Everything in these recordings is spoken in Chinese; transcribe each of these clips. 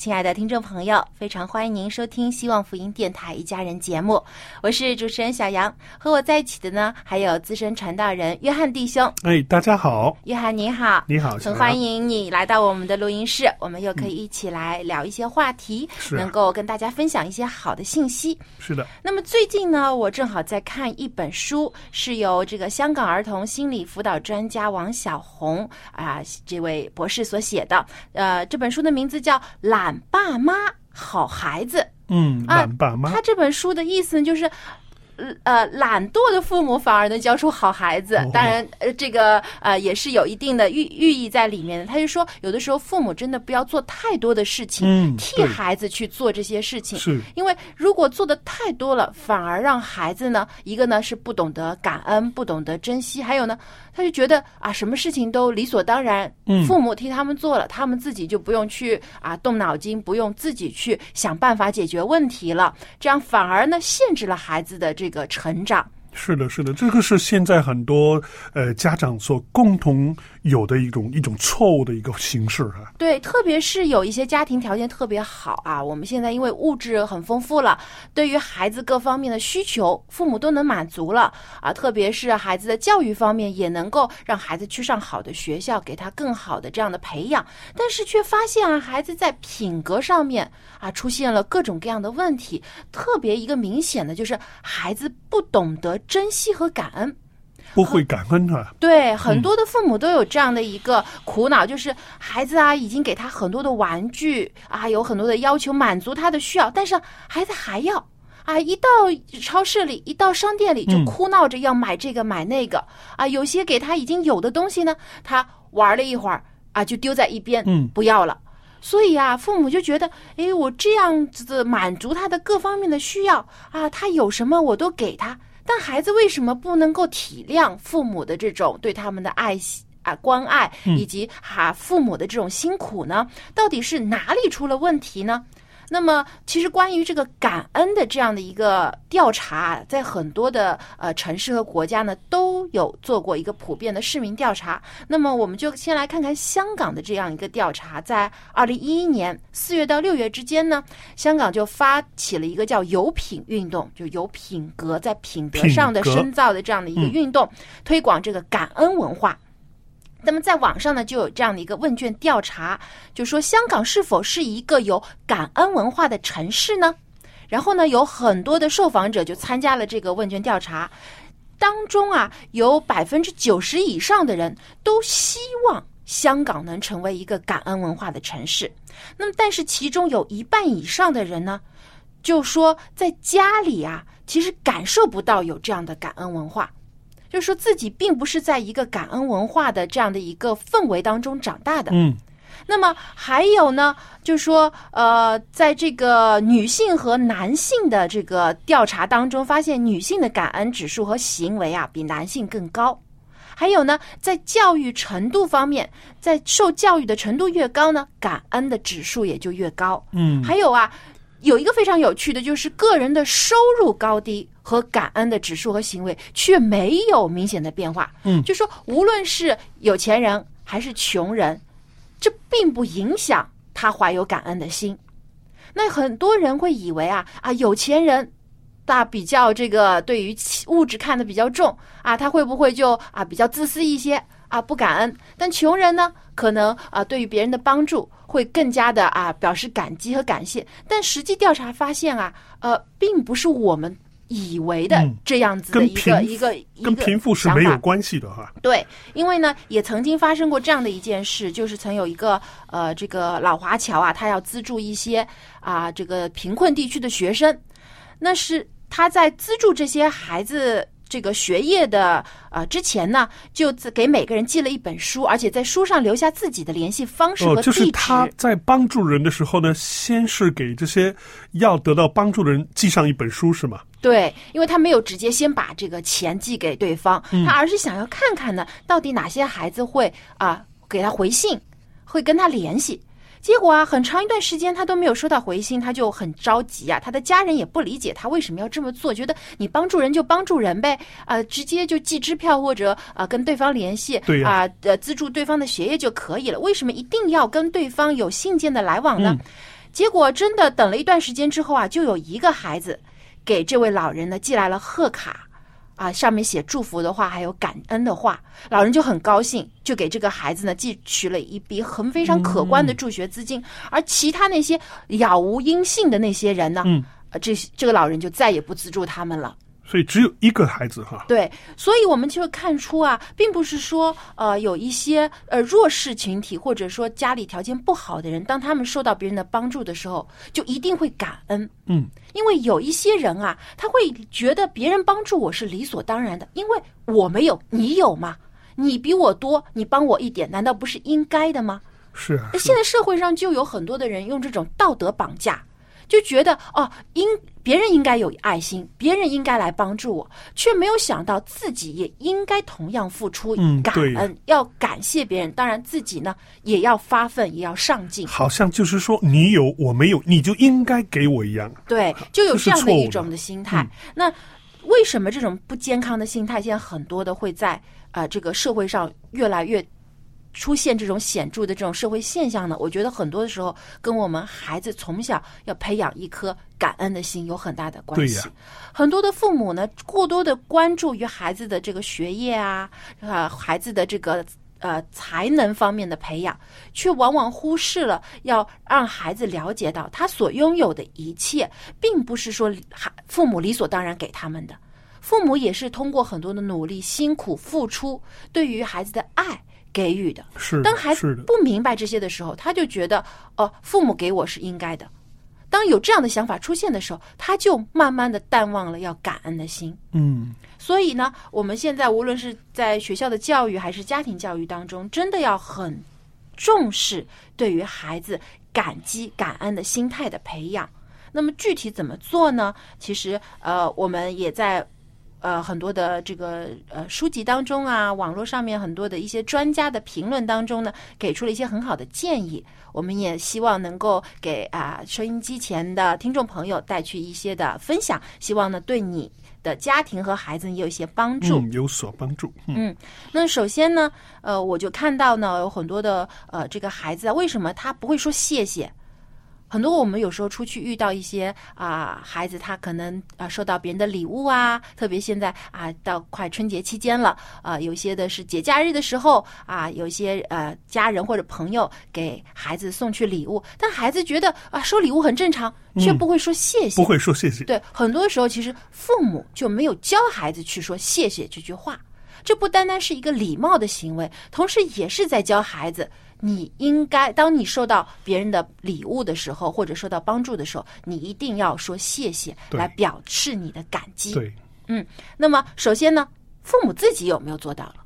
亲爱的听众朋友，非常欢迎您收听希望福音电台一家人节目，我是主持人小杨，和我在一起的呢还有资深传道人约翰弟兄。哎，大家好，约翰你好，你好，很欢迎你来到我们的录音室，我们又可以一起来聊一些话题，能够跟大家分享一些好的信息。是的，那么最近呢，我正好在看一本书，是由这个香港儿童心理辅导专家王小红啊、这位博士所写的。呃，这本书的名字叫《懒爸妈好孩子》。嗯，啊懒爸妈他，这本书的意思，就是。呃呃，懒惰的父母反而能教出好孩子。哦当然，呃，这个呃也是有一定的寓寓意在里面的。他就说，有的时候父母真的不要做太多的事情，嗯替孩子去做这些事情。是因为如果做的太多了，反而让孩子呢，一个呢是不懂得感恩，不懂得珍惜，还有呢，他就觉得啊，什么事情都理所当然，嗯父母替他们做了，他们自己就不用去啊动脑筋，不用自己去想办法解决问题了，这样反而呢限制了孩子的这一个成长。是的，是的，这个是现在很多呃家长所共同有的一种一种错误的一个形式啊。对，特别是有一些家庭条件特别好啊，我们现在因为物质很丰富了，对于孩子各方面的需求，父母都能满足了啊。特别是孩子的教育方面，也能够让孩子去上好的学校，给他更好的这样的培养。但是却发现啊，孩子在品格上面啊出现了各种各样的问题，特别一个明显的就是孩子不懂得珍惜和感恩。不会感恩啊，对，很多的父母都有这样的一个苦恼，就是孩子啊，已经给他很多的玩具啊，有很多的要求满足他的需要，但是孩子还要啊，一到超市里，一到商店里就嗯哭闹着要买这个买那个、啊，有些给他已经有的东西呢，他玩了一会儿啊，就丢在一边，嗯不要了。所以啊，父母就觉得，哎，我这样子满足他的各方面的需要啊，他有什么我都给他。但孩子为什么不能够体谅父母的这种对他们的爱惜啊关爱，以及哈、父母的这种辛苦呢？到底是哪里出了问题呢？那么，其实关于这个感恩的这样的一个调查，在很多的呃城市和国家呢都有做过一个普遍的市民调查。那么，我们就先来看看香港的这样一个调查，在二零一一年四月到六月之间呢，香港就发起了一个叫“有品”运动，就有品格在品德上的深造的这样的一个嗯运动，推广这个感恩文化。那么在网上呢，就有这样的一个问卷调查，就说香港是否是一个有感恩文化的城市呢？然后呢，有很多的受访者就参加了这个问卷调查，当中啊，有百分之九十以上的人都希望香港能成为一个感恩文化的城市。那么，但是其中有一半以上的人呢，就说在家里啊，其实感受不到有这样的感恩文化。就是说自己并不是在一个感恩文化的这样的一个氛围当中长大的。嗯，那么还有呢，就是说，呃，在这个女性和男性的这个调查当中，发现女性的感恩指数和行为啊比男性更高。还有呢，在教育程度方面，在受教育的程度越高呢，感恩的指数也就越高。嗯，还有啊，有一个非常有趣的，就是个人的收入高低和感恩的指数和行为却没有明显的变化。嗯就说无论是有钱人还是穷人，这并不影响他怀有感恩的心。那很多人会以为啊啊，有钱人。大比较这个对于物质看得比较重啊，他会不会就啊比较自私一些啊不感恩？但穷人呢，可能啊对于别人的帮助会更加的啊表示感激和感谢。但实际调查发现啊，呃，并不是我们以为的嗯这样子的一个一个跟贫富是没有关系的哈。对，因为呢，也曾经发生过这样的一件事，就是曾有一个呃，这个老华侨啊，他要资助一些啊、这个贫困地区的学生，那是他在资助这些孩子。这个学业的呃之前呢，就给每个人寄了一本书，而且在书上留下自己的联系方式和哦，地址。就是他在帮助人的时候呢，先是给这些要得到帮助的人寄上一本书，是吗？对，因为他没有直接先把这个钱寄给对方，嗯他而是想要看看呢，到底哪些孩子会啊、给他回信，会跟他联系。结果啊，很长一段时间他都没有收到回信，他就很着急啊。他的家人也不理解他为什么要这么做，觉得你帮助人就帮助人呗，啊、直接就寄支票或者啊、跟对方联系，对啊、呃资助对方的学业就可以了，为什么一定要跟对方有信件的来往呢？结果真的等了一段时间之后啊，就有一个孩子给这位老人呢寄来了贺卡，啊，上面写祝福的话，还有感恩的话，老人就很高兴，就给这个孩子呢寄取了一笔很非常可观的助学资金，而其他那些杳无音信的那些人呢，嗯，呃，这这个老人就再也不资助他们了。所以只有一个孩子哈。对，所以我们就会看出啊，并不是说呃有一些呃弱势群体或者说家里条件不好的人，当他们受到别人的帮助的时候，就一定会感恩。嗯，因为有一些人啊，他会觉得别人帮助我是理所当然的，因为我没有，你有嘛？你比我多，你帮我一点，难道不是应该的吗？是啊，现在社会上就有很多的人用这种道德绑架，就觉得哦，应别人应该有爱心，别人应该来帮助我，却没有想到自己也应该同样付出感恩，要感谢别人。当然自己呢也要发奋，也要上进。好像就是说你有我没有，你就应该给我一样。对，就有这样的一种的心态。嗯那为什么这种不健康的心态，现在很多的会在呃这个社会上越来越出现这种显著的这种社会现象呢？我觉得很多的时候跟我们孩子从小要培养一颗感恩的心有很大的关系。对呀很多的父母呢，过多的关注于孩子的这个学业啊，啊，孩子的这个呃才能方面的培养，却往往忽视了要让孩子了解到他所拥有的一切，并不是说孩父母理所当然给他们的，父母也是通过很多的努力、辛苦付出，对于孩子的爱给予的。是的当孩子，不明白这些的时候，他就觉得哦、父母给我是应该的。当有这样的想法出现的时候，他就慢慢的淡忘了要感恩的心。嗯，所以呢，我们现在无论是在学校的教育还是家庭教育当中，真的要很重视对于孩子感激、感恩的心态的培养。那么具体怎么做呢？其实呃，我们也在呃很多的这个呃书籍当中啊，网络上面很多的一些专家的评论当中呢，给出了一些很好的建议。我们也希望能够给啊、收音机前的听众朋友带去一些的分享，希望呢对你的家庭和孩子也有一些帮助。嗯，有所帮助。嗯那首先呢，呃，我就看到呢，有很多的呃，这个孩子啊，为什么他不会说谢谢？很多我们有时候出去遇到一些啊、孩子他可能啊、收到别人的礼物啊，特别现在啊到快春节期间了，啊、有些的是节假日的时候啊，有一些呃家人或者朋友给孩子送去礼物，但孩子觉得啊收礼物很正常，却不会说谢谢，不会说谢谢。对，很多时候其实父母就没有教孩子去说谢谢这句话，这不单单是一个礼貌的行为，同时也是在教孩子，你应该当你收到别人的礼物的时候，或者受到帮助的时候，你一定要说谢谢，来表示你的感激。对，那么首先呢，父母自己有没有做到了？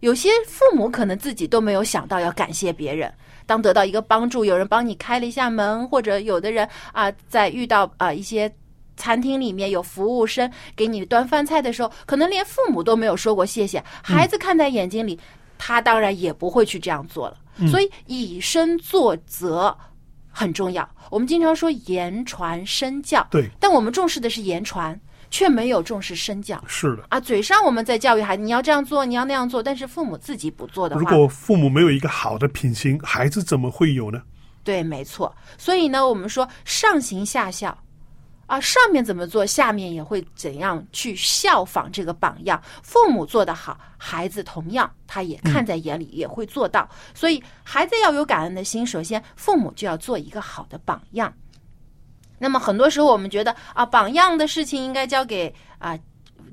有些父母可能自己都没有想到要感谢别人。当得到一个帮助，有人帮你开了一下门，或者有的人啊、在遇到啊、一些餐厅里面有服务生给你端饭菜的时候，可能连父母都没有说过谢谢，孩子看在眼睛里，他当然也不会去这样做了。所以以身作则很重要。我们经常说言传身教，对，但我们重视的是言传，却没有重视身教。是的。啊，嘴上我们在教育孩子，你要这样做，你要那样做，但是父母自己不做的话，如果父母没有一个好的品行，孩子怎么会有呢？对，没错。所以呢，我们说上行下效，啊，上面怎么做，下面也会怎样去效仿这个榜样。父母做得好，孩子同样他也看在眼里，也会做到。所以孩子要有感恩的心，首先父母就要做一个好的榜样。那么很多时候我们觉得啊，榜样的事情应该交给啊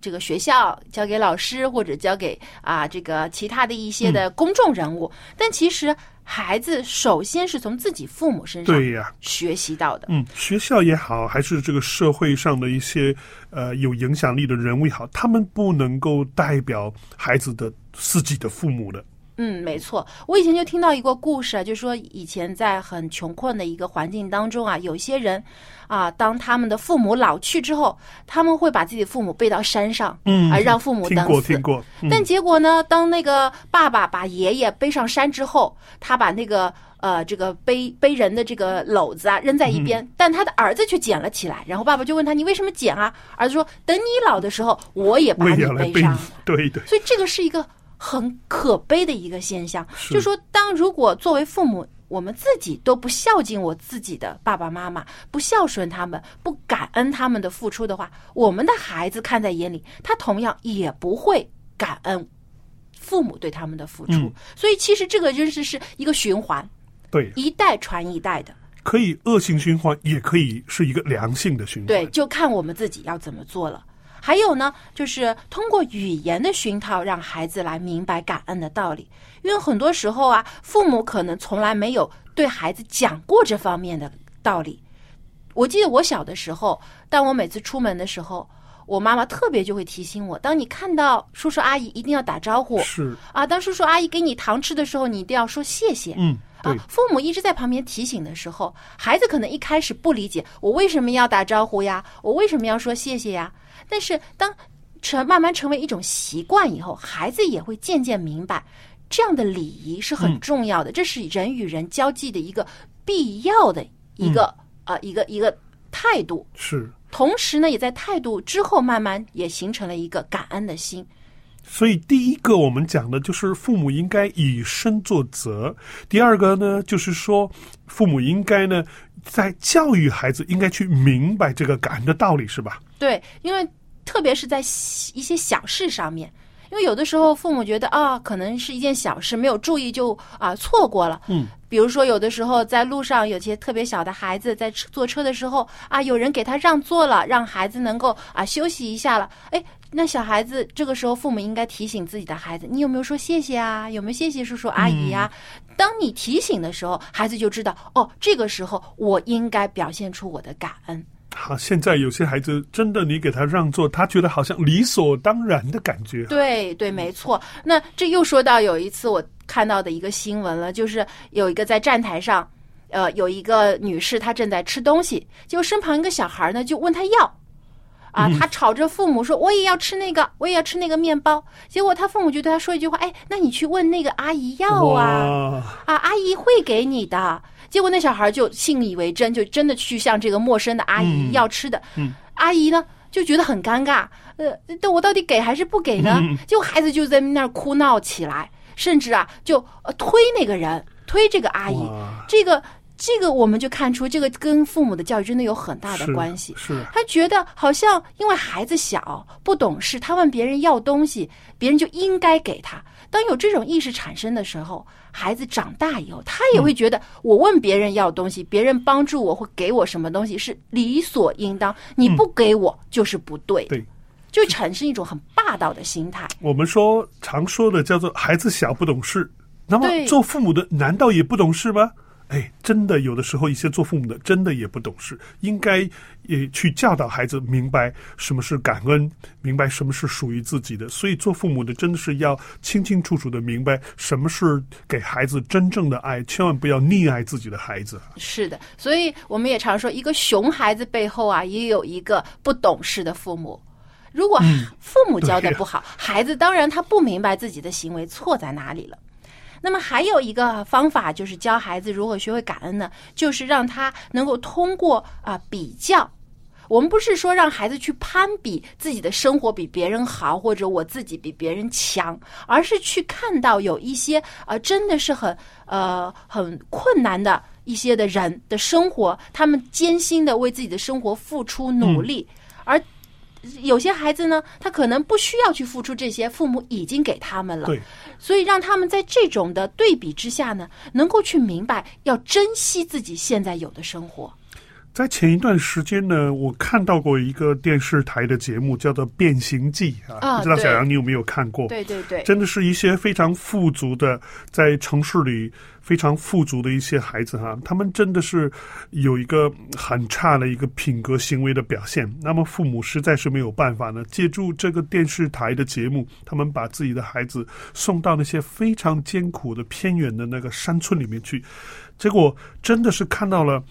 这个学校，交给老师，或者交给啊这个其他的一些的公众人物。但其实孩子首先是从自己父母身上对呀，学习到的。嗯，学校也好，还是这个社会上的一些呃有影响力的人物也好，他们不能够代表孩子的自己的父母的。嗯，没错。我以前就听到一个故事啊，就说以前在很穷困的一个环境当中啊，有些人啊，当他们的父母老去之后，他们会把自己的父母背到山上，嗯啊，让父母听等死。过听过，嗯但结果呢，当那个爸爸把爷爷背上山之后，他把那个呃这个背背人的这个篓子啊扔在一嗯边，但他的儿子却捡了起来。然后爸爸就问他：“你为什么捡啊？”儿子说：“等你老的时候，我也把你背上。”，对对，所以这个是一个很可悲的一个现象，是就说当如果作为父母，我们自己都不孝敬我自己的爸爸妈妈，不孝顺他们，不感恩他们的付出的话，我们的孩子看在眼里，他同样也不会感恩父母对他们的付出。嗯所以其实这个真是是一个循环，对，一代传一代的。可以恶性循环，也可以是一个良性的循环。对，就看我们自己要怎么做了。还有呢，就是通过语言的熏陶，让孩子来明白感恩的道理。因为很多时候啊，父母可能从来没有对孩子讲过这方面的道理。我记得我小的时候，当我每次出门的时候，我妈妈特别就会提醒我：当你看到叔叔阿姨，一定要打招呼是，啊；当叔叔阿姨给你糖吃的时候，你一定要说谢谢。嗯，对啊，，父母一直在旁边提醒的时候，孩子可能一开始不理解我为什么要打招呼呀，我为什么要说谢谢呀。但是当成慢慢成为一种习惯以后，孩子也会渐渐明白，这样的礼仪是很重要的，这是人与人交际的一个必要的一个、呃一个一个态度。是。同时呢，也在态度之后慢慢也形成了一个感恩的心。所以第一个我们讲的就是父母应该以身作则，第二个呢就是说父母应该呢在教育孩子应该去明白这个感恩的道理，是吧？对，因为特别是在一些小事上面，因为有的时候父母觉得啊，可能是一件小事，没有注意就啊错过了。嗯，比如说有的时候在路上，有些特别小的孩子在坐车的时候啊，有人给他让座了，让孩子能够啊休息一下了。哎，那小孩子这个时候父母应该提醒自己的孩子，你有没有说谢谢啊？有没有谢谢叔叔阿姨呀、当你提醒的时候，孩子就知道哦，这个时候我应该表现出我的感恩。好，现在有些孩子真的，你给他让座，他觉得好像理所当然的感觉。对对，没错。那这又说到有一次我看到的一个新闻了，就是有一个在站台上，呃，有一个女士她正在吃东西，结果身旁一个小孩呢就问她要。啊，她吵着父母说：“我也要吃那个，我也要吃那个面包。”结果她父母就对她说一句话：“哎，那你去问那个阿姨要啊，啊，阿姨会给你的。”结果那小孩就信以为真，就真的去向这个陌生的阿姨嗯要吃的。嗯阿姨呢就觉得很尴尬，呃，但我到底给还是不给呢？嗯结果孩子就在那儿哭闹起来，甚至啊就呃推那个人，推这个阿姨。这个这个我们就看出，这个跟父母的教育真的有很大的关系。是他觉得好像因为孩子小不懂事，他问别人要东西，别人就应该给他。当有这种意识产生的时候，孩子长大以后，他也会觉得我问别人要东西，别人帮助我或给我什么东西是理所应当，你不给我就是不对的，对。就产生一种很霸道的心态。我们说常说的叫做孩子小不懂事，那么做父母的难道也不懂事吗？哎，真的有的时候一些做父母的真的也不懂事，应该也去教导孩子明白什么是感恩，明白什么是属于自己的。所以做父母的真的是要清清楚楚的明白什么是给孩子真正的爱，千万不要溺爱自己的孩子。是的，所以我们也常说，一个熊孩子背后啊，也有一个不懂事的父母。如果父母教的不好，孩子当然他不明白自己的行为错在哪里了。那么还有一个方法，就是教孩子如何学会感恩呢？就是让他能够通过啊比较。我们不是说让孩子去攀比自己的生活比别人好，或者我自己比别人强，而是去看到有一些呃真的是很呃很困难的一些的人的生活，他们艰辛的为自己的生活付出努力，而。有些孩子呢，他可能不需要去付出这些，父母已经给他们了。对，所以让他们在这种的对比之下呢，能够去明白要珍惜自己现在有的生活。在前一段时间呢，我看到过一个电视台的节目，叫做《变形记》啊，不知道小杨你有没有看过？对对对，真的是一些非常富足的，在城市里非常富足的一些孩子哈，他们真的是有一个很差的一个品格行为的表现。那么父母实在是没有办法呢，借助这个电视台的节目，他们把自己的孩子送到那些非常艰苦的偏远的那个山村里面去，结果真的是看到了。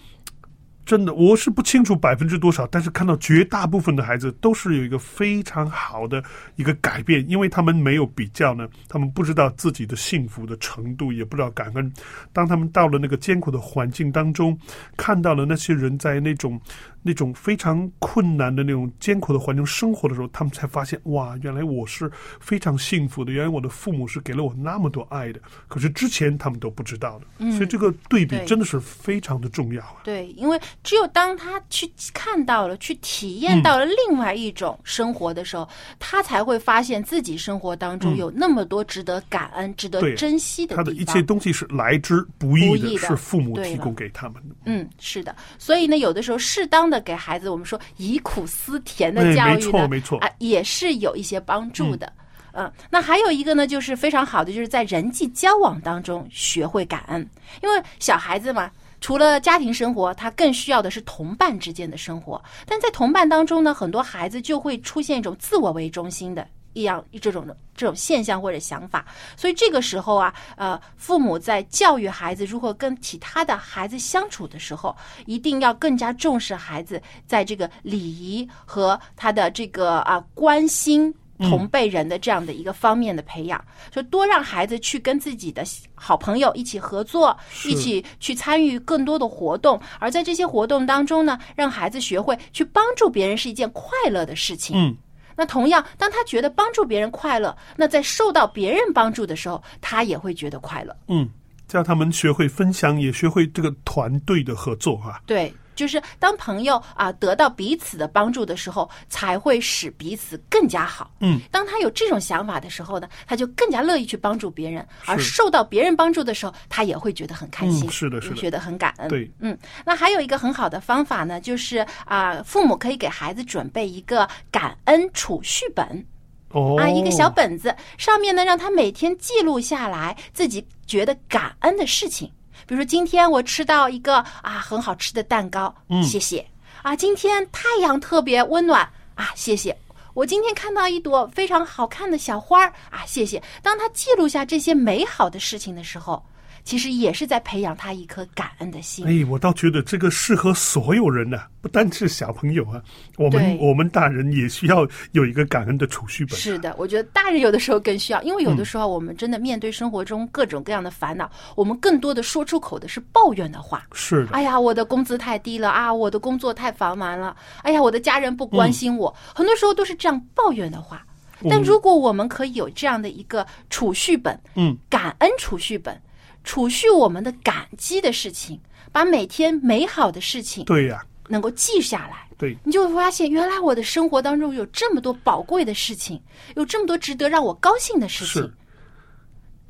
真的，我是不清楚百分之多少，但是看到绝大部分的孩子都是有一个非常好的一个改变，因为他们没有比较呢，他们不知道自己的幸福的程度，也不知道感恩。当他们到了那个艰苦的环境当中，看到了那些人在那种。那种非常困难的那种艰苦的环境生活的时候，他们才发现哇，原来我是非常幸福的。原来我的父母是给了我那么多爱的，可是之前他们都不知道的。嗯，所以这个对比真的是非常的重要啊。对，因为只有当他去看到了、去体验到了另外一种生活的时候，他才会发现自己生活当中有那么多值得感恩、值得珍惜的地方。他的一切东西是来之不易的，是父母提供给他们的。嗯，是的。所以呢，有的时候适当。的给孩子，我们说以苦思甜的教育呢，没错没错啊，也是有一些帮助的。嗯，那还有一个呢，就是非常好的，就是在人际交往当中学会感恩。因为小孩子嘛，除了家庭生活，他更需要的是同伴之间的生活。但在同伴当中呢，很多孩子就会出现一种自我为中心的。一样这种的这种现象或者想法，所以这个时候啊，呃，父母在教育孩子如何跟其他的孩子相处的时候，一定要更加重视孩子在这个礼仪和他的这个啊关心同辈人的这样的一个方面的培养，就多让孩子去跟自己的好朋友一起合作，一起去参与更多的活动，而在这些活动当中呢，让孩子学会去帮助别人是一件快乐的事情。嗯。那同样，当他觉得帮助别人快乐，那在受到别人帮助的时候，他也会觉得快乐。嗯，叫他们学会分享，也学会这个团队的合作啊。对。就是当朋友啊得到彼此的帮助的时候，才会使彼此更加好。嗯，当他有这种想法的时候呢，他就更加乐意去帮助别人，而受到别人帮助的时候，他也会觉得很开心。是的，是的，觉得很感恩。对，嗯，那还有一个很好的方法呢，就是啊，父母可以给孩子准备一个感恩储蓄本。哦，啊，一个小本子，上面呢让他每天记录下来自己觉得感恩的事情。比如说，今天我吃到一个啊很好吃的蛋糕，谢谢。啊，今天太阳特别温暖啊，谢谢。我今天看到一朵非常好看的小花儿啊，谢谢。当他记录下这些美好的事情的时候。其实也是在培养他一颗感恩的心。哎，我倒觉得这个适合所有人呢，不单是小朋友啊，我们我们大人也需要有一个感恩的储蓄本。是的，我觉得大人有的时候更需要，因为有的时候我们真的面对生活中各种各样的烦恼，我们更多的说出口的是抱怨的话。是的。哎呀，我的工资太低了啊，我的工作太繁忙了，哎呀，我的家人不关心我，很多时候都是这样抱怨的话。但如果我们可以有这样的一个储蓄本，嗯，感恩储蓄本。储蓄我们的感激的事情，把每天美好的事情对呀，能够记下来。对，你就会发现，原来我的生活当中有这么多宝贵的事情，有这么多值得让我高兴的事情。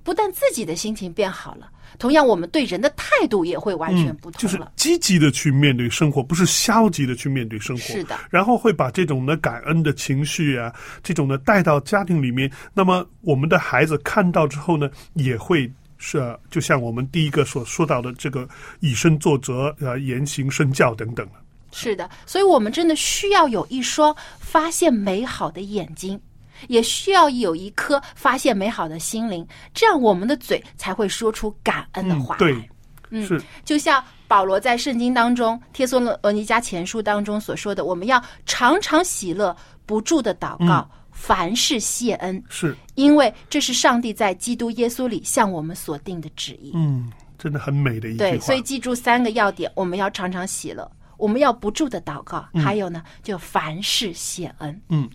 不但自己的心情变好了，同样我们对人的态度也会完全不同了。就是积极的去面对生活，不是消极的去面对生活。是的。然后会把这种的感恩的情绪啊，这种的带到家庭里面。那么我们的孩子看到之后呢，也会。是就像我们第一个所说到的这个以身作则，呃，言行身教等等了。是的，所以我们真的需要有一双发现美好的眼睛，也需要有一颗发现美好的心灵，这样我们的嘴才会说出感恩的话来。对，嗯是就像保罗在圣经当中《帖撒罗尼迦前书》当中所说的，我们要常常喜乐，不住的祷告，凡事谢恩，是，因为这是上帝在基督耶稣里向我们所定的旨意。嗯，真的很美的一句对，话。所以记住三个要点：我们要常常喜乐，我们要不住的祷告，还有呢，就凡事谢恩。嗯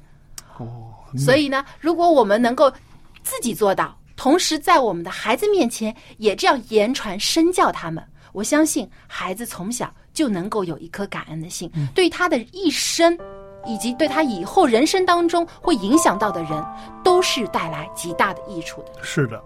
哦，所以呢，如果我们能够自己做到，同时在我们的孩子面前也这样言传身教他们，我相信孩子从小就能够有一颗感恩的心，对他的一生。以及对他以后人生当中会影响到的人，都是带来极大的益处的。是的。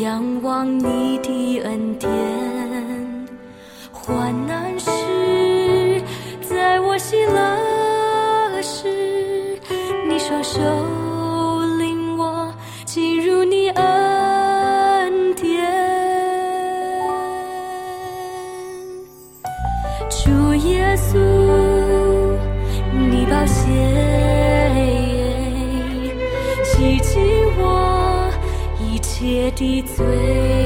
仰望你的恩典。的罪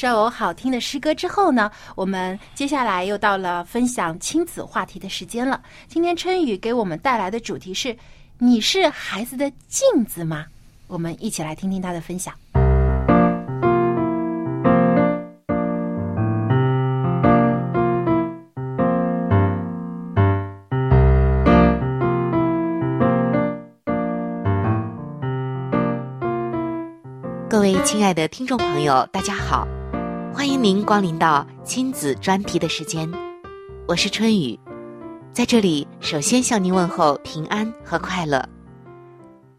首好听的诗歌之后呢，我们接下来又到了分享亲子话题的时间了。今天春雨给我们带来的主题是：你是孩子的镜子吗？我们一起来听听他的分享。各位亲爱的听众朋友，大家好，欢迎您光临到亲子专题的时间，我是春雨，在这里首先向您问候平安和快乐。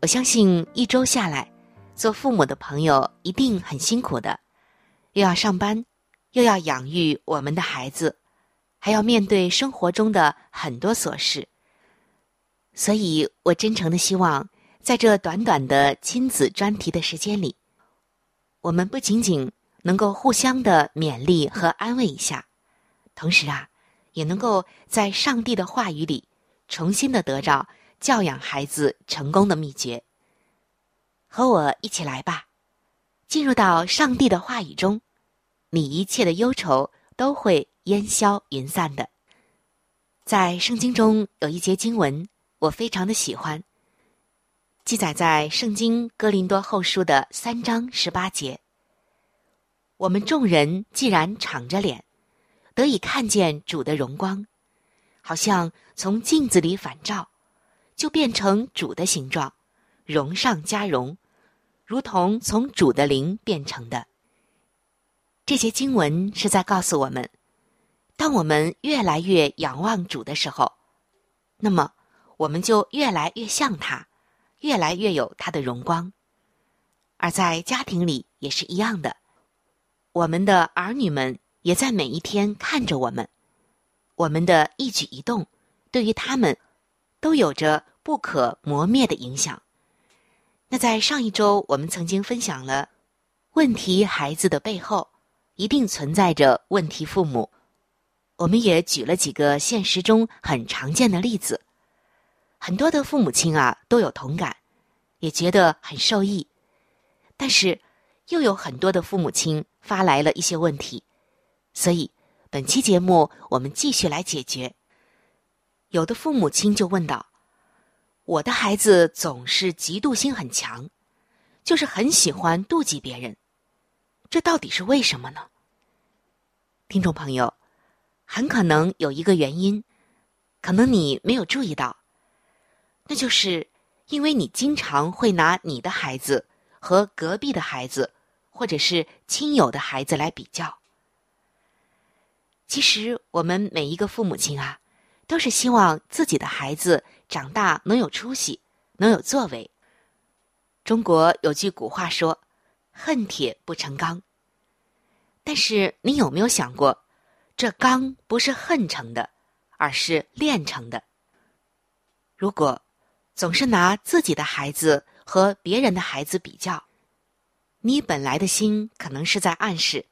我相信一周下来，做父母的朋友一定很辛苦的，又要上班，又要养育我们的孩子，还要面对生活中的很多琐事，所以我真诚的希望，在这短短的亲子专题的时间里。我们不仅仅能够互相的勉励和安慰一下，同时啊，也能够在上帝的话语里重新的得到教养孩子成功的秘诀。和我一起来吧，进入到上帝的话语中，你一切的忧愁都会烟消云散的。在圣经中有一节经文，我非常的喜欢。记载在《圣经·哥林多后书》的三章十八节。我们众人既然敞着脸，得以看见主的荣光，好像从镜子里反照，就变成主的形状，荣上加荣，如同从主的灵变成的。这些经文是在告诉我们，当我们越来越仰望主的时候，那么我们就越来越像他。越来越有他的荣光，而在家庭里也是一样的。我们的儿女们也在每一天看着我们，我们的一举一动对于他们都有着不可磨灭的影响。那在上一周，我们曾经分享了问题孩子的背后一定存在着问题父母，我们也举了几个现实中很常见的例子。很多的父母亲啊都有同感，也觉得很受益，但是又有很多的父母亲发来了一些问题，所以本期节目我们继续来解决。有的父母亲就问道：“我的孩子总是嫉妒心很强，就是很喜欢妒忌别人，这到底是为什么呢？”听众朋友，很可能有一个原因，可能你没有注意到。那就是因为你经常会拿你的孩子和隔壁的孩子，或者是亲友的孩子来比较。其实我们每一个父母亲啊，都是希望自己的孩子长大能有出息，能有作为。中国有句古话说：“恨铁不成钢。”但是你有没有想过，这钢不是恨成的，而是炼成的？如果总是拿自己的孩子和别人的孩子比较，你本来的心可能是在暗示，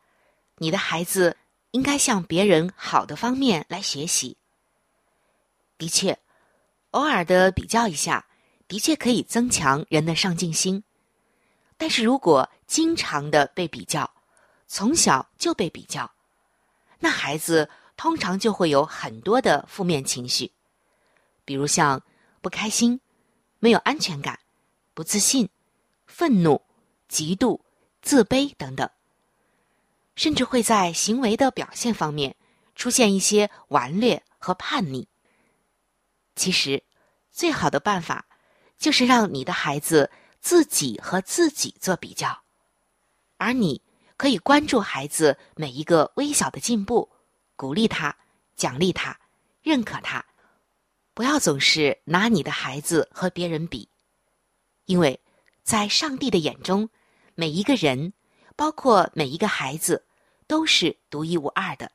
你的孩子应该向别人好的方面来学习。的确，偶尔的比较一下，的确可以增强人的上进心，但是如果经常的被比较，从小就被比较，那孩子通常就会有很多的负面情绪，比如像不开心、没有安全感、不自信、愤怒、嫉妒、自卑等等，甚至会在行为的表现方面出现一些顽劣和叛逆。其实，最好的办法就是让你的孩子自己和自己做比较，而你可以关注孩子每一个微小的进步，鼓励他、奖励他、认可他，不要总是拿你的孩子和别人比，因为在上帝的眼中，每一个人，包括每一个孩子，都是独一无二的。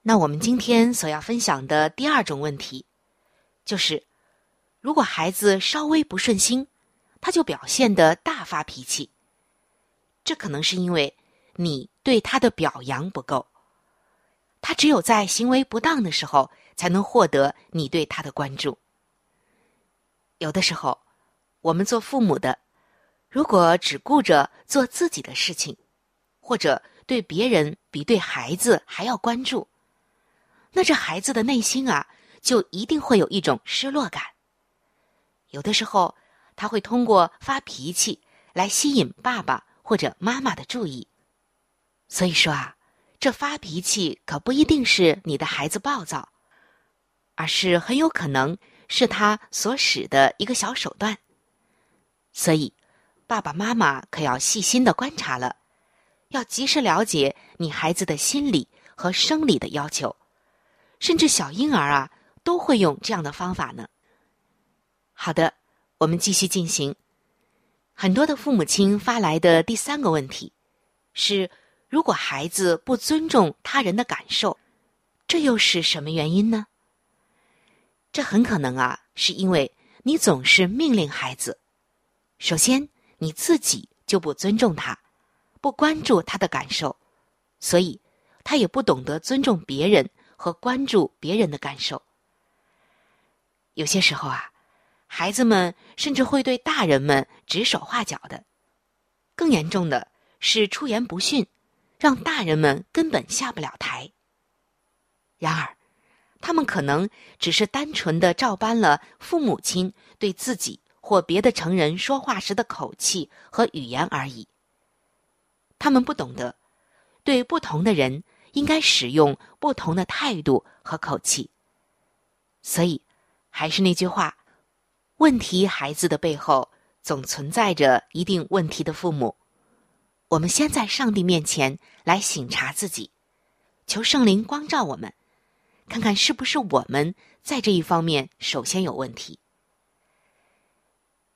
那我们今天所要分享的第二种问题。就是，如果孩子稍微不顺心，他就表现的大发脾气。这可能是因为你对他的表扬不够。他只有在行为不当的时候，才能获得你对他的关注。有的时候，我们做父母的，如果只顾着做自己的事情，或者对别人比对孩子还要关注，那这孩子的内心啊。就一定会有一种失落感。有的时候，他会通过发脾气来吸引爸爸或者妈妈的注意。所以说啊，这发脾气可不一定是你的孩子暴躁，而是很有可能是他所使的一个小手段。所以，爸爸妈妈可要细心的观察了，要及时了解你孩子的心理和生理的要求，甚至小婴儿啊。都会用这样的方法呢。好的，我们继续进行。很多的父母亲发来的第三个问题是：如果孩子不尊重他人的感受，这又是什么原因呢？这很可能啊，是因为你总是命令孩子。首先，你自己就不尊重他，不关注他的感受，所以他也不懂得尊重别人和关注别人的感受。有些时候啊，孩子们甚至会对大人们指手画脚的，更严重的是出言不逊，让大人们根本下不了台。然而，他们可能只是单纯的照搬了父母亲对自己或别的成人说话时的口气和语言而已。他们不懂得，对不同的人应该使用不同的态度和口气，所以。还是那句话，问题孩子的背后总存在着一定问题的父母。我们先在上帝面前来省察自己，求圣灵光照我们，看看是不是我们在这一方面首先有问题。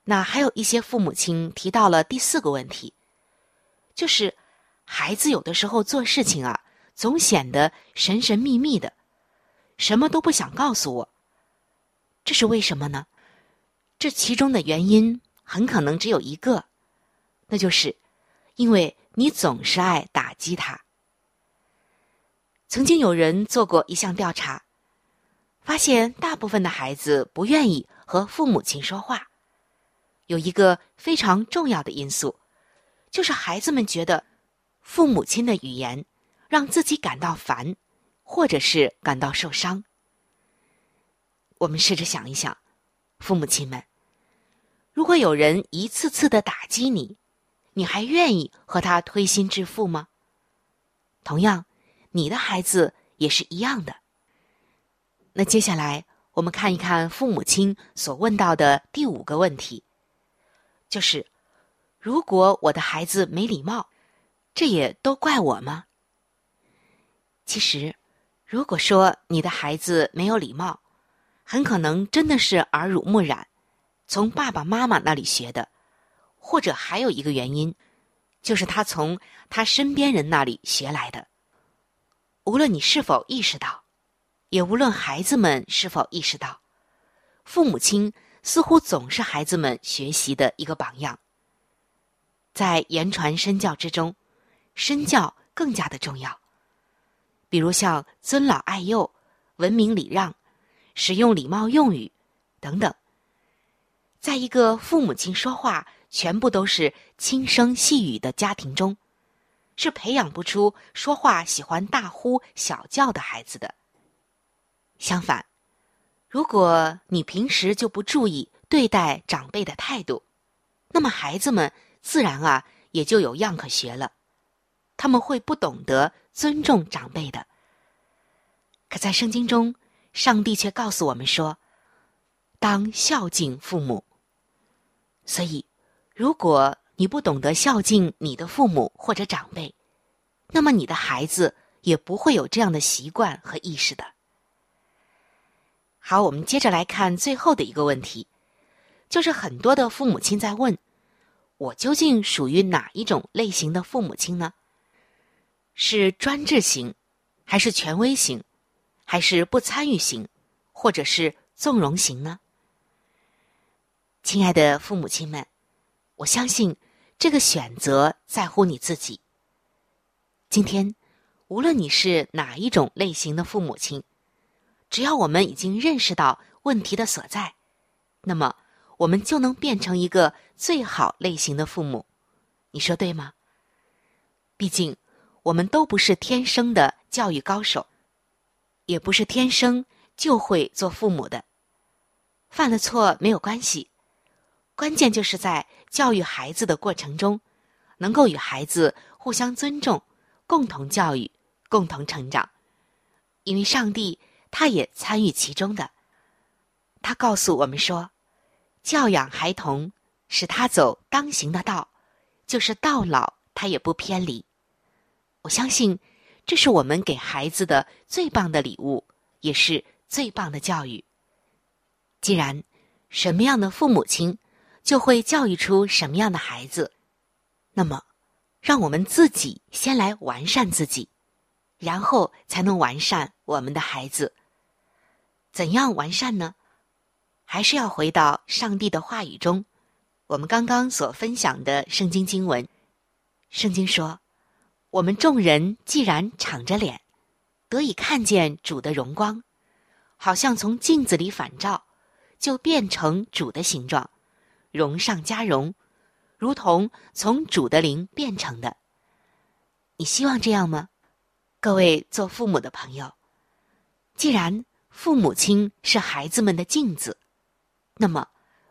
那还有一些父母亲提到了第四个问题，就是孩子有的时候做事情啊，总显得神神秘秘的，什么都不想告诉我。这是为什么呢？这其中的原因很可能只有一个，那就是因为你总是爱打击他。曾经有人做过一项调查，发现大部分的孩子不愿意和父母亲说话，有一个非常重要的因素，就是孩子们觉得父母亲的语言让自己感到烦，或者是感到受伤。我们试着想一想，父母亲们，如果有人一次次的打击你，你还愿意和他推心置腹吗？同样，你的孩子也是一样的。那接下来，我们看一看父母亲所问到的第五个问题，就是：如果我的孩子没礼貌，这也都怪我吗？其实，如果说你的孩子没有礼貌，很可能真的是耳濡目染，从爸爸妈妈那里学的，或者还有一个原因，就是他从他身边人那里学来的。无论你是否意识到，也无论孩子们是否意识到，父母亲似乎总是孩子们学习的一个榜样。在言传身教之中，身教更加的重要。比如像尊老爱幼、文明礼让。使用礼貌用语，等等。在一个父母亲说话全部都是轻声细语的家庭中，是培养不出说话喜欢大呼小叫的孩子的。相反，如果你平时就不注意对待长辈的态度，那么孩子们自然啊也就有样可学了，他们会不懂得尊重长辈的。可在圣经中，上帝却告诉我们说，当孝敬父母。所以，如果你不懂得孝敬你的父母或者长辈，那么你的孩子也不会有这样的习惯和意识的。好，我们接着来看最后的一个问题，就是很多的父母亲在问：我究竟属于哪一种类型的父母亲呢？是专制型，还是权威型，还是不参与型，或者是纵容型呢？亲爱的父母亲们，我相信这个选择在乎你自己。今天，无论你是哪一种类型的父母亲，只要我们已经认识到问题的所在，那么我们就能变成一个最好类型的父母。你说对吗？毕竟，我们都不是天生的教育高手，也不是天生就会做父母的。犯了错没有关系。关键就是在教育孩子的过程中，能够与孩子互相尊重，共同教育，共同成长。因为上帝他也参与其中的。他告诉我们说，教养孩童，使他走当行的道，就是到老他也不偏离。我相信，这是我们给孩子的最棒的礼物，也是最棒的教育。既然什么样的父母亲？就会教育出什么样的孩子。那么，让我们自己先来完善自己，然后才能完善我们的孩子。怎样完善呢？还是要回到上帝的话语中。我们刚刚所分享的圣经经文，圣经说：“我们众人既然敞着脸，得以看见主的荣光，好像从镜子里反照，就变成主的形状。”荣上加荣，如同从主的灵变成的。你希望这样吗？各位做父母的朋友，既然父母亲是孩子们的镜子，那么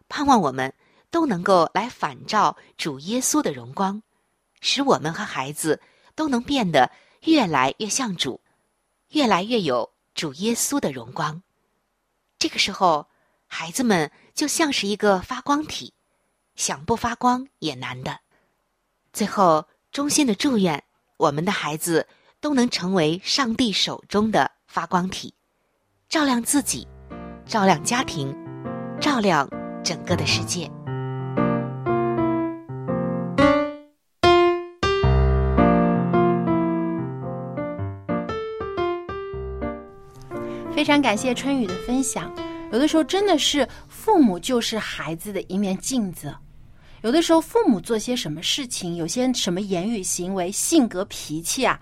盼望我们都能够来反照主耶稣的荣光，使我们和孩子都能变得越来越像主，越来越有主耶稣的荣光。这个时候，孩子们就像是一个发光体。想不发光也难的。最后，衷心的祝愿我们的孩子都能成为上帝手中的发光体，照亮自己，照亮家庭，照亮整个的世界。非常感谢春雨的分享。有的时候，真的是父母就是孩子的一面镜子。有的时候，父母做些什么事情，有些什么言语行为、性格脾气啊，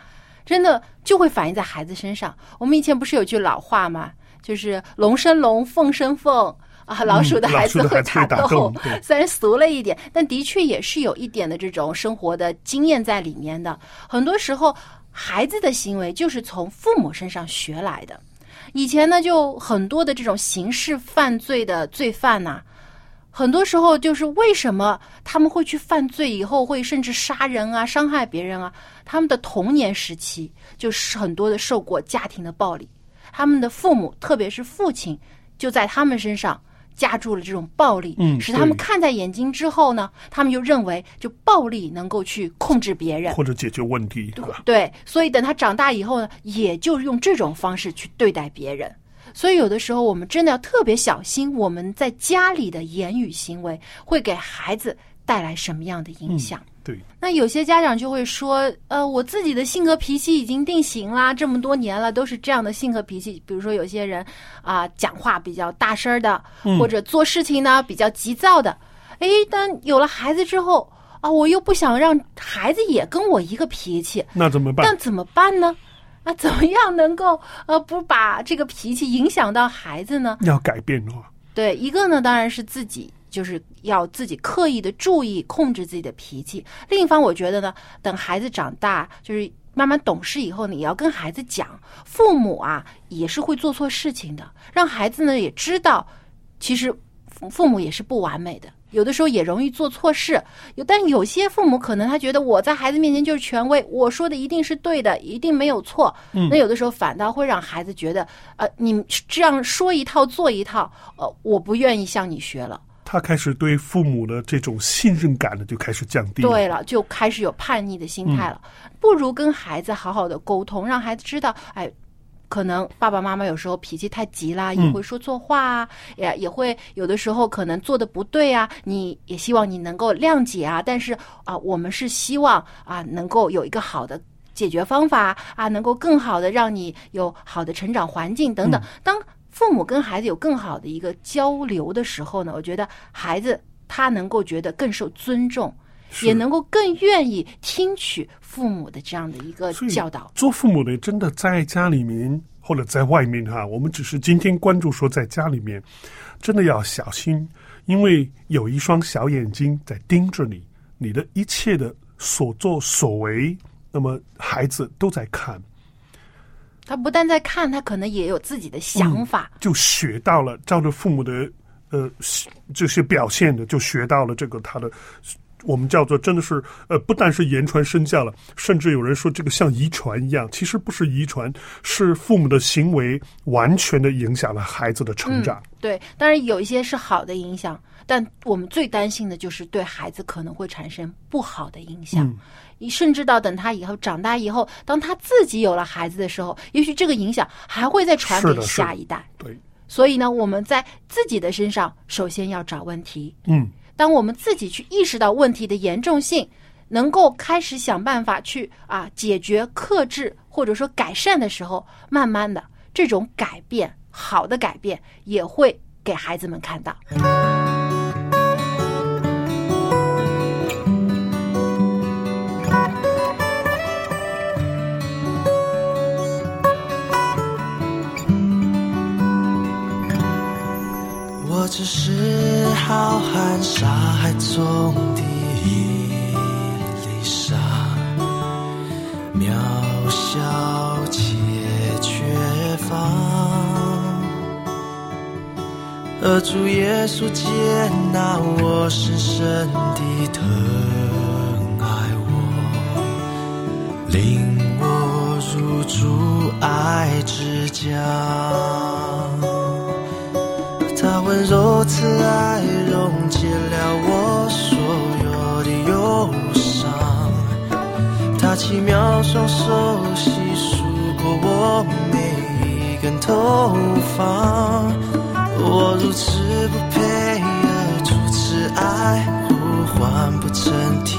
真的就会反映在孩子身上。我们以前不是有句老话吗？就是“龙生龙，凤生凤”啊，老鼠的孩子会打斗。虽然俗了一点，但的确也是有一点的这种生活的经验在里面的。很多时候，孩子的行为就是从父母身上学来的。以前呢，就很多的这种刑事犯罪的罪犯呐。很多时候，就是为什么他们会去犯罪，以后会甚至杀人啊、伤害别人啊？他们的童年时期就是很多的受过家庭的暴力，他们的父母，特别是父亲，就在他们身上加注了这种暴力，使他们看在眼睛之后呢，他们就认为就暴力能够去控制别人或者解决问题，对吧？对，所以等他长大以后呢，也就用这种方式去对待别人。所以，有的时候我们真的要特别小心，我们在家里的言语行为会给孩子带来什么样的影响？对。那有些家长就会说：“呃，我自己的性格脾气已经定型啦，这么多年了都是这样的性格脾气。比如说，有些人啊，讲话比较大声的，或者做事情呢比较急躁的。哎，但有了孩子之后啊，我又不想让孩子也跟我一个脾气，那怎么办？那怎么办呢？”啊怎么样能够呃不把这个脾气影响到孩子呢？要改变的话，对一个呢，当然是自己就是要自己刻意的注意控制自己的脾气。另一方，我觉得呢，等孩子长大，就是慢慢懂事以后，你要跟孩子讲，父母啊也是会做错事情的，让孩子呢也知道，其实父父母也是不完美的。有的时候也容易做错事，有但有些父母可能他觉得我在孩子面前就是权威，我说的一定是对的，一定没有错。嗯那有的时候反倒会让孩子觉得，呃，你这样说一套做一套，呃，我不愿意向你学了。他开始对父母的这种信任感呢，就开始降低了。对了，就开始有叛逆的心态了。不如跟孩子好好的沟通，让孩子知道，哎，可能爸爸妈妈有时候脾气太急啦，也会说错话啊，也也会有的时候可能做的不对啊，你也希望你能够谅解啊。但是啊，我们是希望啊，能够有一个好的。解决方法啊，能够更好的让你有好的成长环境等等。当父母跟孩子有更好的一个交流的时候呢，我觉得孩子他能够觉得更受尊重，也能够更愿意听取父母的这样的一个教导。做父母的真的在家里面或者在外面哈，我们只是今天关注说在家里面，真的要小心，因为有一双小眼睛在盯着你，你的一切的所作所为，那么孩子都在看，他不但在看，他可能也有自己的想法。就学到了，照着父母的呃这些表现的，就学到了这个他的。我们叫做真的是呃，不但是言传身教了，甚至有人说这个像遗传一样，其实不是遗传，是父母的行为完全的影响了孩子的成长。对，当然有一些是好的影响，但我们最担心的就是对孩子可能会产生不好的影响。甚至到等他以后长大以后，当他自己有了孩子的时候，也许这个影响还会再传给下一代。对，所以呢，我们在自己的身上首先要找问题。嗯，当我们自己去意识到问题的严重性，能够开始想办法去啊解决、克制或者说改善的时候，慢慢的这种改变，好的改变也会给孩子们看到。只是浩瀚沙海中的一粒沙，渺小且缺乏。而主耶稣接纳我，深深地疼爱我，领我入主爱之家。温柔慈爱溶解了我所有的忧伤，他奇妙双手细数过我每一根头发，我如此不配，而主慈爱呼唤不曾停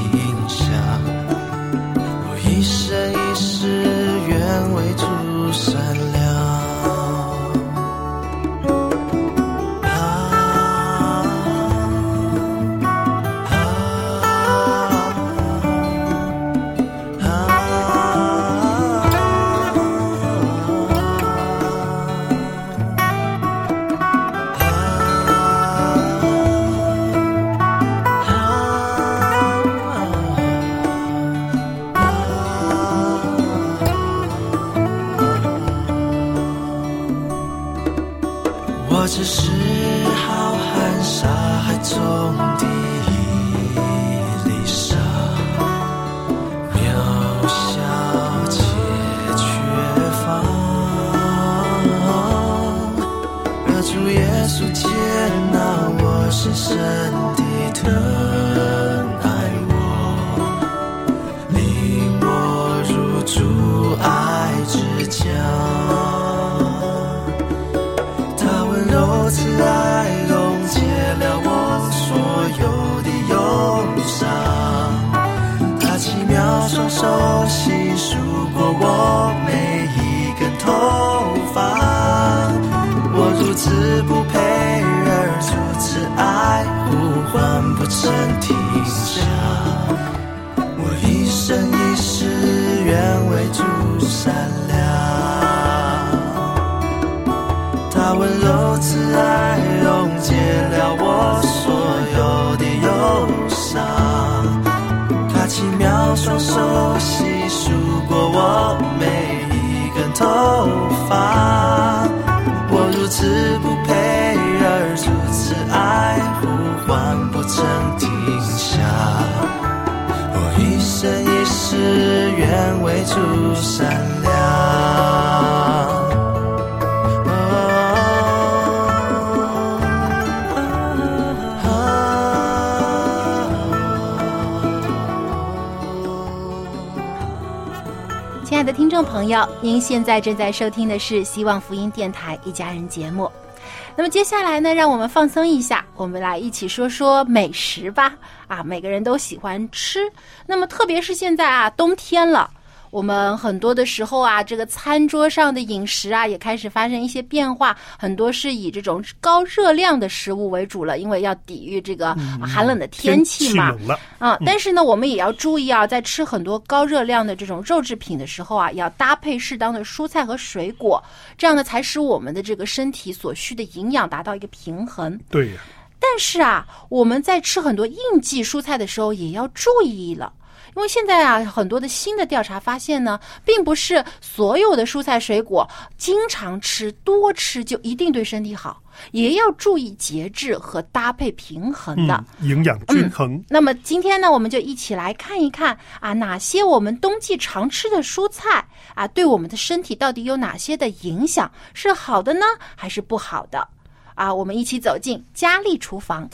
您现在正在收听的是希望福音电台一家人节目。那么接下来呢，让我们放松一下，我们来一起说说美食吧。啊，每个人都喜欢吃，那么特别是现在啊，冬天了。我们很多的时候啊，这个餐桌上的饮食啊，也开始发生一些变化，很多是以这种高热量的食物为主了，因为要抵御这个寒冷的天气嘛。啊，但是呢，我们也要注意啊，在吃很多高热量的这种肉制品的时候啊，要搭配适当的蔬菜和水果，这样呢，才使我们的这个身体所需的营养达到一个平衡。对呀，但是啊，我们在吃很多应季蔬菜的时候，也要注意了。因为现在啊，很多的新的调查发现呢，并不是所有的蔬菜水果经常吃、多吃就一定对身体好，也要注意节制和搭配平衡的。嗯，营养均衡。那么今天呢，我们就一起来看一看啊，哪些我们冬季常吃的蔬菜啊，对我们的身体到底有哪些的影响？是好的呢，还是不好的？啊，我们一起走进佳丽厨房。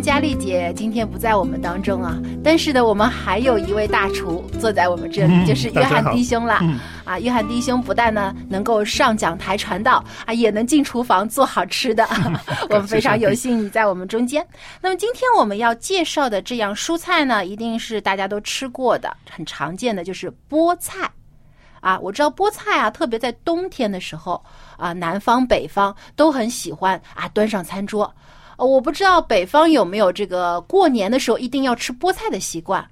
佳丽姐今天不在我们当中啊，但是呢，我们还有一位大厨坐在我们这里，就是约翰弟兄了。啊，约翰弟兄不但呢能够上讲台传道啊，也能进厨房做好吃的。我们非常有幸你在我们中间。那么今天我们要介绍的这样蔬菜呢，一定是大家都吃过的，很常见的就是菠菜。啊，我知道菠菜啊，特别在冬天的时候啊，南方北方都很喜欢啊，端上餐桌。呃，我不知道北方有没有这个过年的时候一定要吃菠菜的习惯。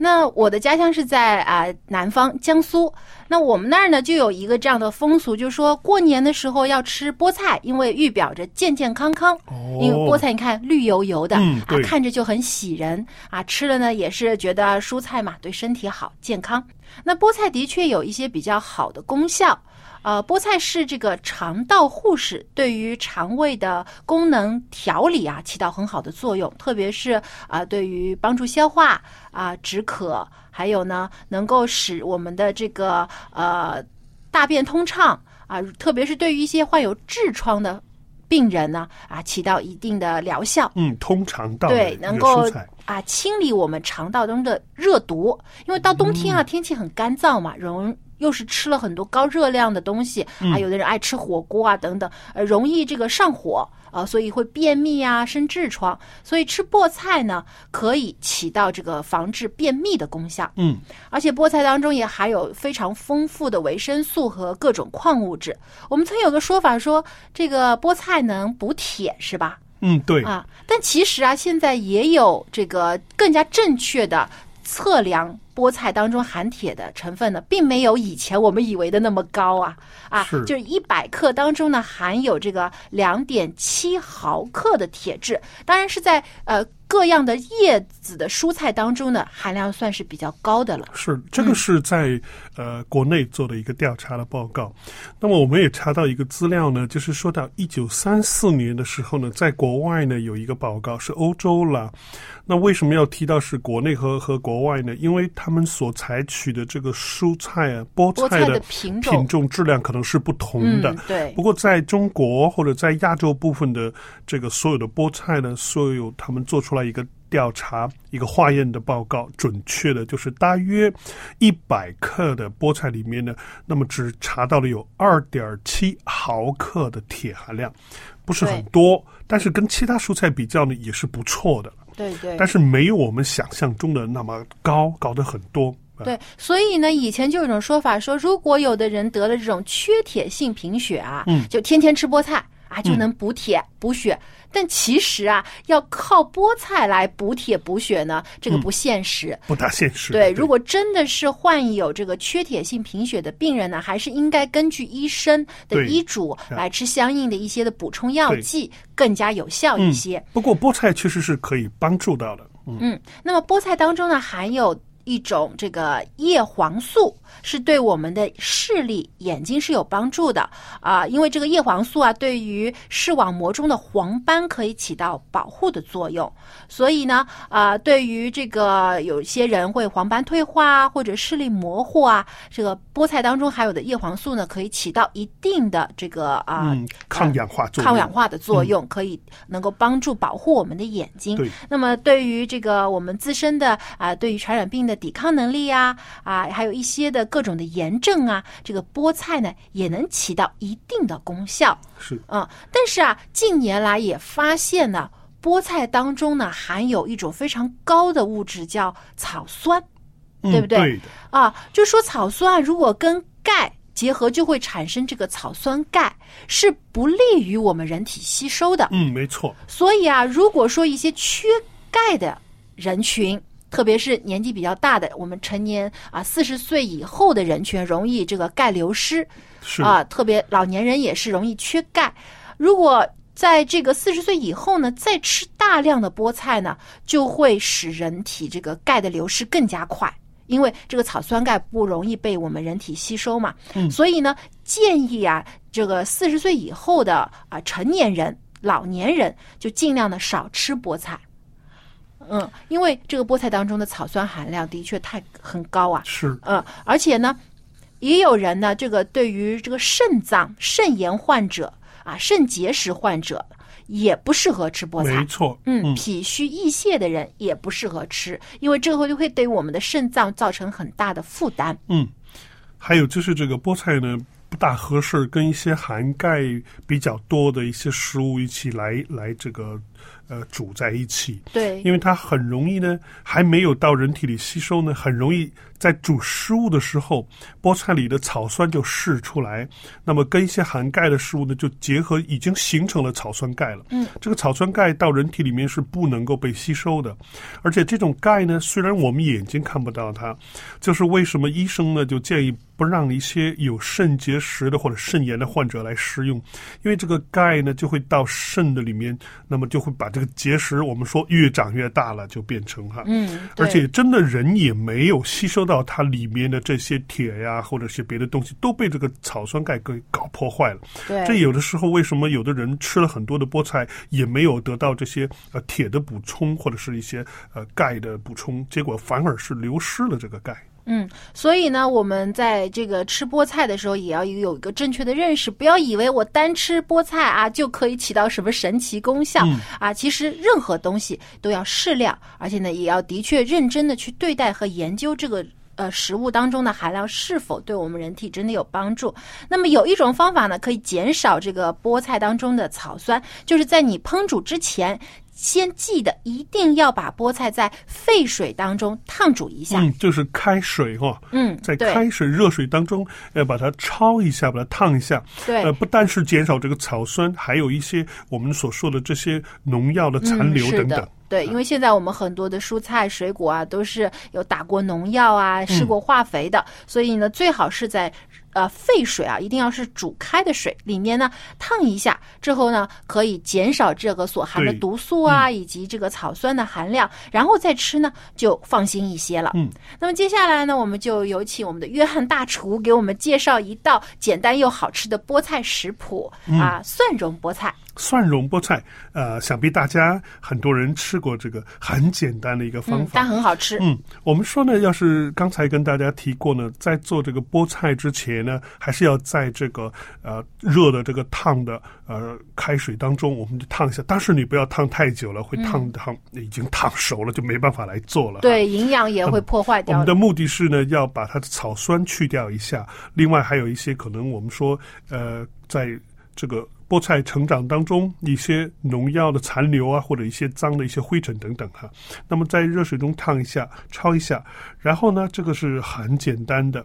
那我的家乡是在啊、南方江苏，那我们那儿呢就有一个这样的风俗，就是说过年的时候要吃菠菜，因为预表着健健康康。因为菠菜你看绿油油的，啊看着就很喜人啊，吃了呢也是觉得蔬菜嘛对身体好健康。那菠菜的确有一些比较好的功效。呃，菠菜是这个肠道护士，对于肠胃的功能调理啊起到很好的作用，特别是啊、对于帮助消化啊、止渴，还有呢能够使我们的这个呃大便通畅啊、特别是对于一些患有痔疮的病人呢啊起到一定的疗效。嗯，通肠道对能够。啊清理我们肠道中的热毒，因为到冬天嗯啊，天气很干燥嘛，容又是吃了很多高热量的东西，嗯啊，有的人爱吃火锅啊等等，呃，容易这个上火。啊，所以会便秘啊，生痔疮。所以吃菠菜呢，可以起到这个防治便秘的功效。嗯，而且菠菜当中也含有非常丰富的维生素和各种矿物质。我们曾有个说法说，这个菠菜能补铁，是吧？嗯，对，啊，但其实啊，现在也有这个更加正确的测量菠菜当中含铁的成分呢，并没有以前我们以为的那么高啊。啊，是。就是一百克当中呢含有这个两点七毫克的铁质，当然是在呃各样的叶子的蔬菜当中呢含量算是比较高的了。是这个是在、呃国内做的一个调查的报告。那么我们也查到一个资料呢，就是说到一九三四年的时候呢，在国外呢有一个报告是欧洲啦。那为什么要提到是国内和和国外呢？因为他们所采取的这个蔬菜啊，菠菜的品种品种质量可能是不同的。嗯，对不，过在中国或者在亚洲部分的这个所有的菠菜呢，所有他们做出来一个调查，一个化验的报告，准确的就是大约一百克的菠菜里面呢，那么只查到了有二点七毫克的铁含量，不是很多，但是跟其他蔬菜比较呢，也是不错的，对对。但是没有我们想象中的那么高，高的很多。啊对，所以呢，以前就有一种说法说，如果有的人得了这种缺铁性贫血啊，嗯就天天吃菠菜啊，就能补铁补血。但其实啊，要靠菠菜来补铁补血呢，这个不现实。不大现实。对，如果真的是患有这个缺铁性贫血的病人呢，还是应该根据医生的医嘱来吃相应的一些的补充药剂，更加有效一些。不过菠菜确实是可以帮助到的。嗯，嗯，那么菠菜当中呢，含有一种这个叶黄素，是对我们的视力、眼睛是有帮助的啊、因为这个叶黄素啊，对于视网膜中的黄斑可以起到保护的作用。所以呢，啊、对于这个有些人会黄斑退化啊，或者视力模糊啊，这个菠菜当中含有的叶黄素呢，可以起到一定的这个啊、嗯，抗氧化作用。抗氧化的作用，可以能够帮助保护我们的眼睛。那么对于这个我们自身的啊、对于传染病的抵抗能力啊啊，还有一些的各种的炎症啊，这个菠菜呢也能起到一定的功效。是嗯，但是啊，近年来也发现呢，菠菜当中呢含有一种非常高的物质，叫草酸。嗯对不对啊，就说草酸啊，如果跟钙结合，就会产生这个草酸钙，是不利于我们人体吸收的。嗯，没错。所以啊，如果说一些缺钙的人群，特别是年纪比较大的，我们成年啊四十岁以后的人群，容易这个钙流失是啊，特别老年人也是容易缺钙。如果在这个四十岁以后呢，再吃大量的菠菜呢，就会使人体这个钙的流失更加快。因为这个草酸钙不容易被我们人体吸收嘛，嗯所以呢，建议啊，这个四十岁以后的啊成年人、老年人就尽量的少吃菠菜。嗯，因为这个菠菜当中的草酸含量的确太很高啊。是，嗯，而且呢，也有人呢，这个对于这个肾脏、肾炎患者啊、肾结石患者也不适合吃菠菜。没错。嗯，脾虚易泻的人也不适合吃，因为这个会会对我们的肾脏造成很大的负担。嗯，还有就是这个菠菜呢，不大合适跟一些含钙比较多的一些食物一起来来这个呃煮在一起。对，因为它很容易呢，还没有到人体里吸收呢，很容易在煮食物的时候，菠菜里的草酸就释出来，那么跟一些含钙的食物呢就结合，已经形成了草酸钙了。嗯，这个草酸钙到人体里面是不能够被吸收的，而且这种钙呢，虽然我们眼睛看不到它，就是为什么医生呢就建议不让一些有肾结石的或者肾炎的患者来食用，因为这个钙呢就会到肾的里面，那么就会把这个结石，我们说越长越大了，就变成哈，嗯，而且真的人也没有吸收到它里面的这些铁呀，或者是别的东西，都被这个草酸钙给搞破坏了。对这有的时候为什么有的人吃了很多的菠菜，也没有得到这些呃铁的补充，或者是一些呃钙的补充，结果反而是流失了这个钙。嗯，所以呢，我们在这个吃菠菜的时候，也要有一个正确的认识，不要以为我单吃菠菜啊就可以起到什么神奇功效、嗯啊。其实任何东西都要适量，而且呢，也要的确认真的去对待和研究这个。呃，食物当中的含量是否对我们人体真的有帮助？那么有一种方法呢，可以减少这个菠菜当中的草酸，就是在你烹煮之前，先记得一定要把菠菜在沸水当中烫煮一下。嗯，就是开水哈、嗯，在开水热水当中，呃，把它焯一下，把它烫一下。对呃，不但是减少这个草酸，还有一些我们所说的这些农药的残留等等。的对，因为现在我们很多的蔬菜水果啊，都是有打过农药啊、施过化肥的，所以呢，最好是在呃沸水啊，一定要是煮开的水，里面呢烫一下之后呢，可以减少这个所含的毒素啊，以及这个草酸的含量，然后再吃呢就放心一些了。嗯，那么接下来呢，我们就有请我们的约翰大厨给我们介绍一道简单又好吃的菠菜食谱、啊，蒜蓉菠菜。蒜蓉菠菜，呃，想必大家很多人吃过这个很简单的一个方嗯，法。但很好吃。嗯，我们说呢，要是刚才跟大家提过呢，在做这个菠菜之前呢，还是要在这个呃热的这个烫的呃开水当中，我们就烫一下。但是你不要烫太久了，会烫烫、已经烫熟了，就没办法来做了。对，营养也会破坏掉我们的目的是呢，要把它的草酸去掉一下。另外还有一些可能我们说，呃，在这个菠菜成长当中，一些农药的残留啊，或者一些脏的一些灰尘等等哈。那么在热水中烫一下，焯一下，然后呢，这个是很简单的，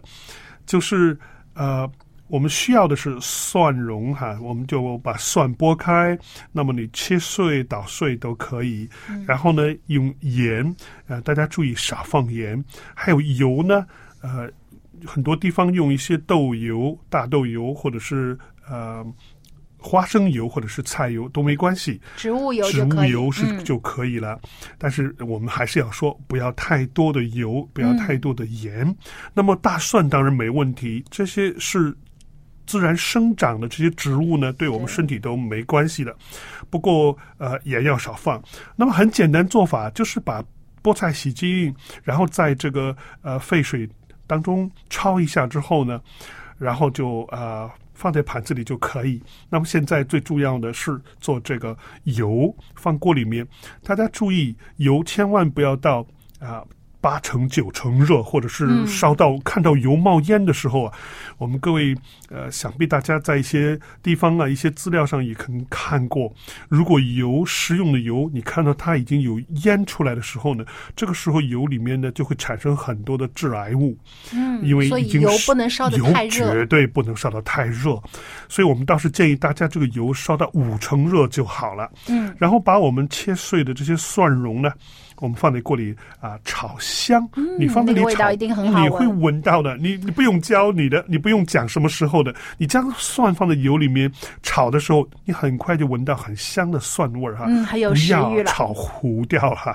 就是呃。我们需要的是蒜蓉哈，我们就把蒜剥开，那么你切碎、捣碎都可以。然后呢，用盐，呃，大家注意少放盐。还有油呢，呃，很多地方用一些豆油、大豆油，或者是呃花生油，或者是菜油都没关系。植物油植物油是嗯就可以了，但是我们还是要说，不要太多的油，不要太多的盐。那么大蒜当然没问题，这些是自然生长的这些植物呢，对我们身体都没关系的。不过呃，盐要少放。那么很简单做法就是把菠菜洗净，然后在这个呃沸水当中焯一下之后呢，然后就呃放在盘子里就可以。那么现在最重要的是做这个油放锅里面，大家注意油千万不要到啊。八成九成热，或者是嗯。烧到、看到油冒烟的时候啊，我们各位呃，想必大家在一些地方啊、一些资料上也可能看过，如果油食用的油，你看到它已经有烟出来的时候呢，这个时候油里面呢就会产生很多的致癌物，嗯，因为油已经是不能烧得油太热。绝对不能烧得太热，所以我们倒是建议大家这个油烧到五成热就好了。嗯，然后把我们切碎的这些蒜蓉呢，我们放在锅里啊、炒香。你放在里炒，嗯那个味道一定很好你会闻闻到的。你你不用教你的，你不用讲什么时候的，你将蒜放在油里面炒的时候，你很快就闻到很香的蒜味儿哈。嗯还有食欲了炒糊掉哈。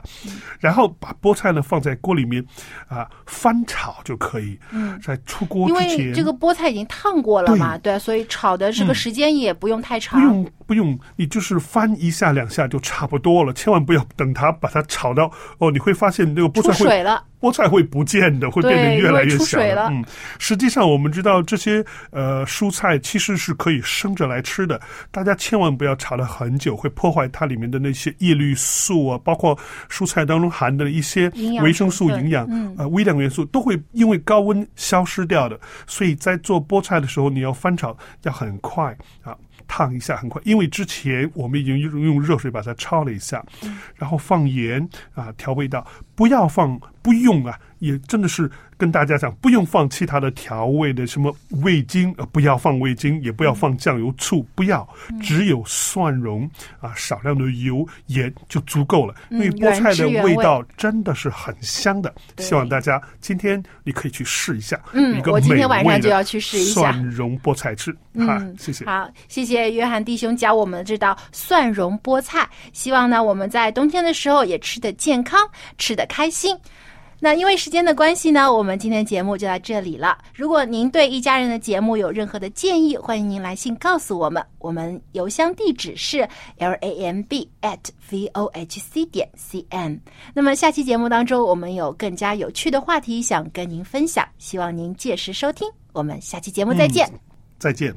然后把菠菜呢放在锅里面啊翻炒就可以。嗯在出锅因之前，为这个菠菜已经烫过了嘛，对，所以炒的这个嗯时间也不用太长不长。用不用，你就是翻一下两下就差不多了，千万不要等它把它炒到哦，你会发现那个菠菜会水了，菠菜会不见的，会变得越来越小出水了嗯，实际上我们知道这些呃蔬菜其实是可以生着来吃的，大家千万不要炒了很久，会破坏它里面的那些叶绿素啊，包括蔬菜当中含的一些维生素、营养、嗯呃微量元素都会因为高温消失掉的。所以在做菠菜的时候，你要翻炒要很快啊。烫一下很快，因为之前我们已经用用热水把它焯了一下，然后放盐啊调味道，不要放不用啊，也真的是跟大家讲，不用放其他的调味的什么味精，呃，不要放味精，也不要放酱油、醋，不要，只有蒜蓉啊，少量的油盐就足够了，因为嗯菠菜的味味道真的是很香的。希望大家今天你可以去试一下，嗯我今天晚上就要去试一下蒜蓉菠菜汁，嗯好，谢谢。好，谢谢约翰弟兄教我们这道蒜蓉菠菜。希望呢，我们在冬天的时候也吃得健康，吃得开心。那因为时间的关系呢，我们今天节目就到这里了。如果您对一家人的节目有任何的建议，欢迎您来信告诉我们。我们邮箱地址是 l a m b at v o h c 点 c n。那么下期节目当中，我们有更加有趣的话题想跟您分享，希望您届时收听。我们下期节目再见。再见。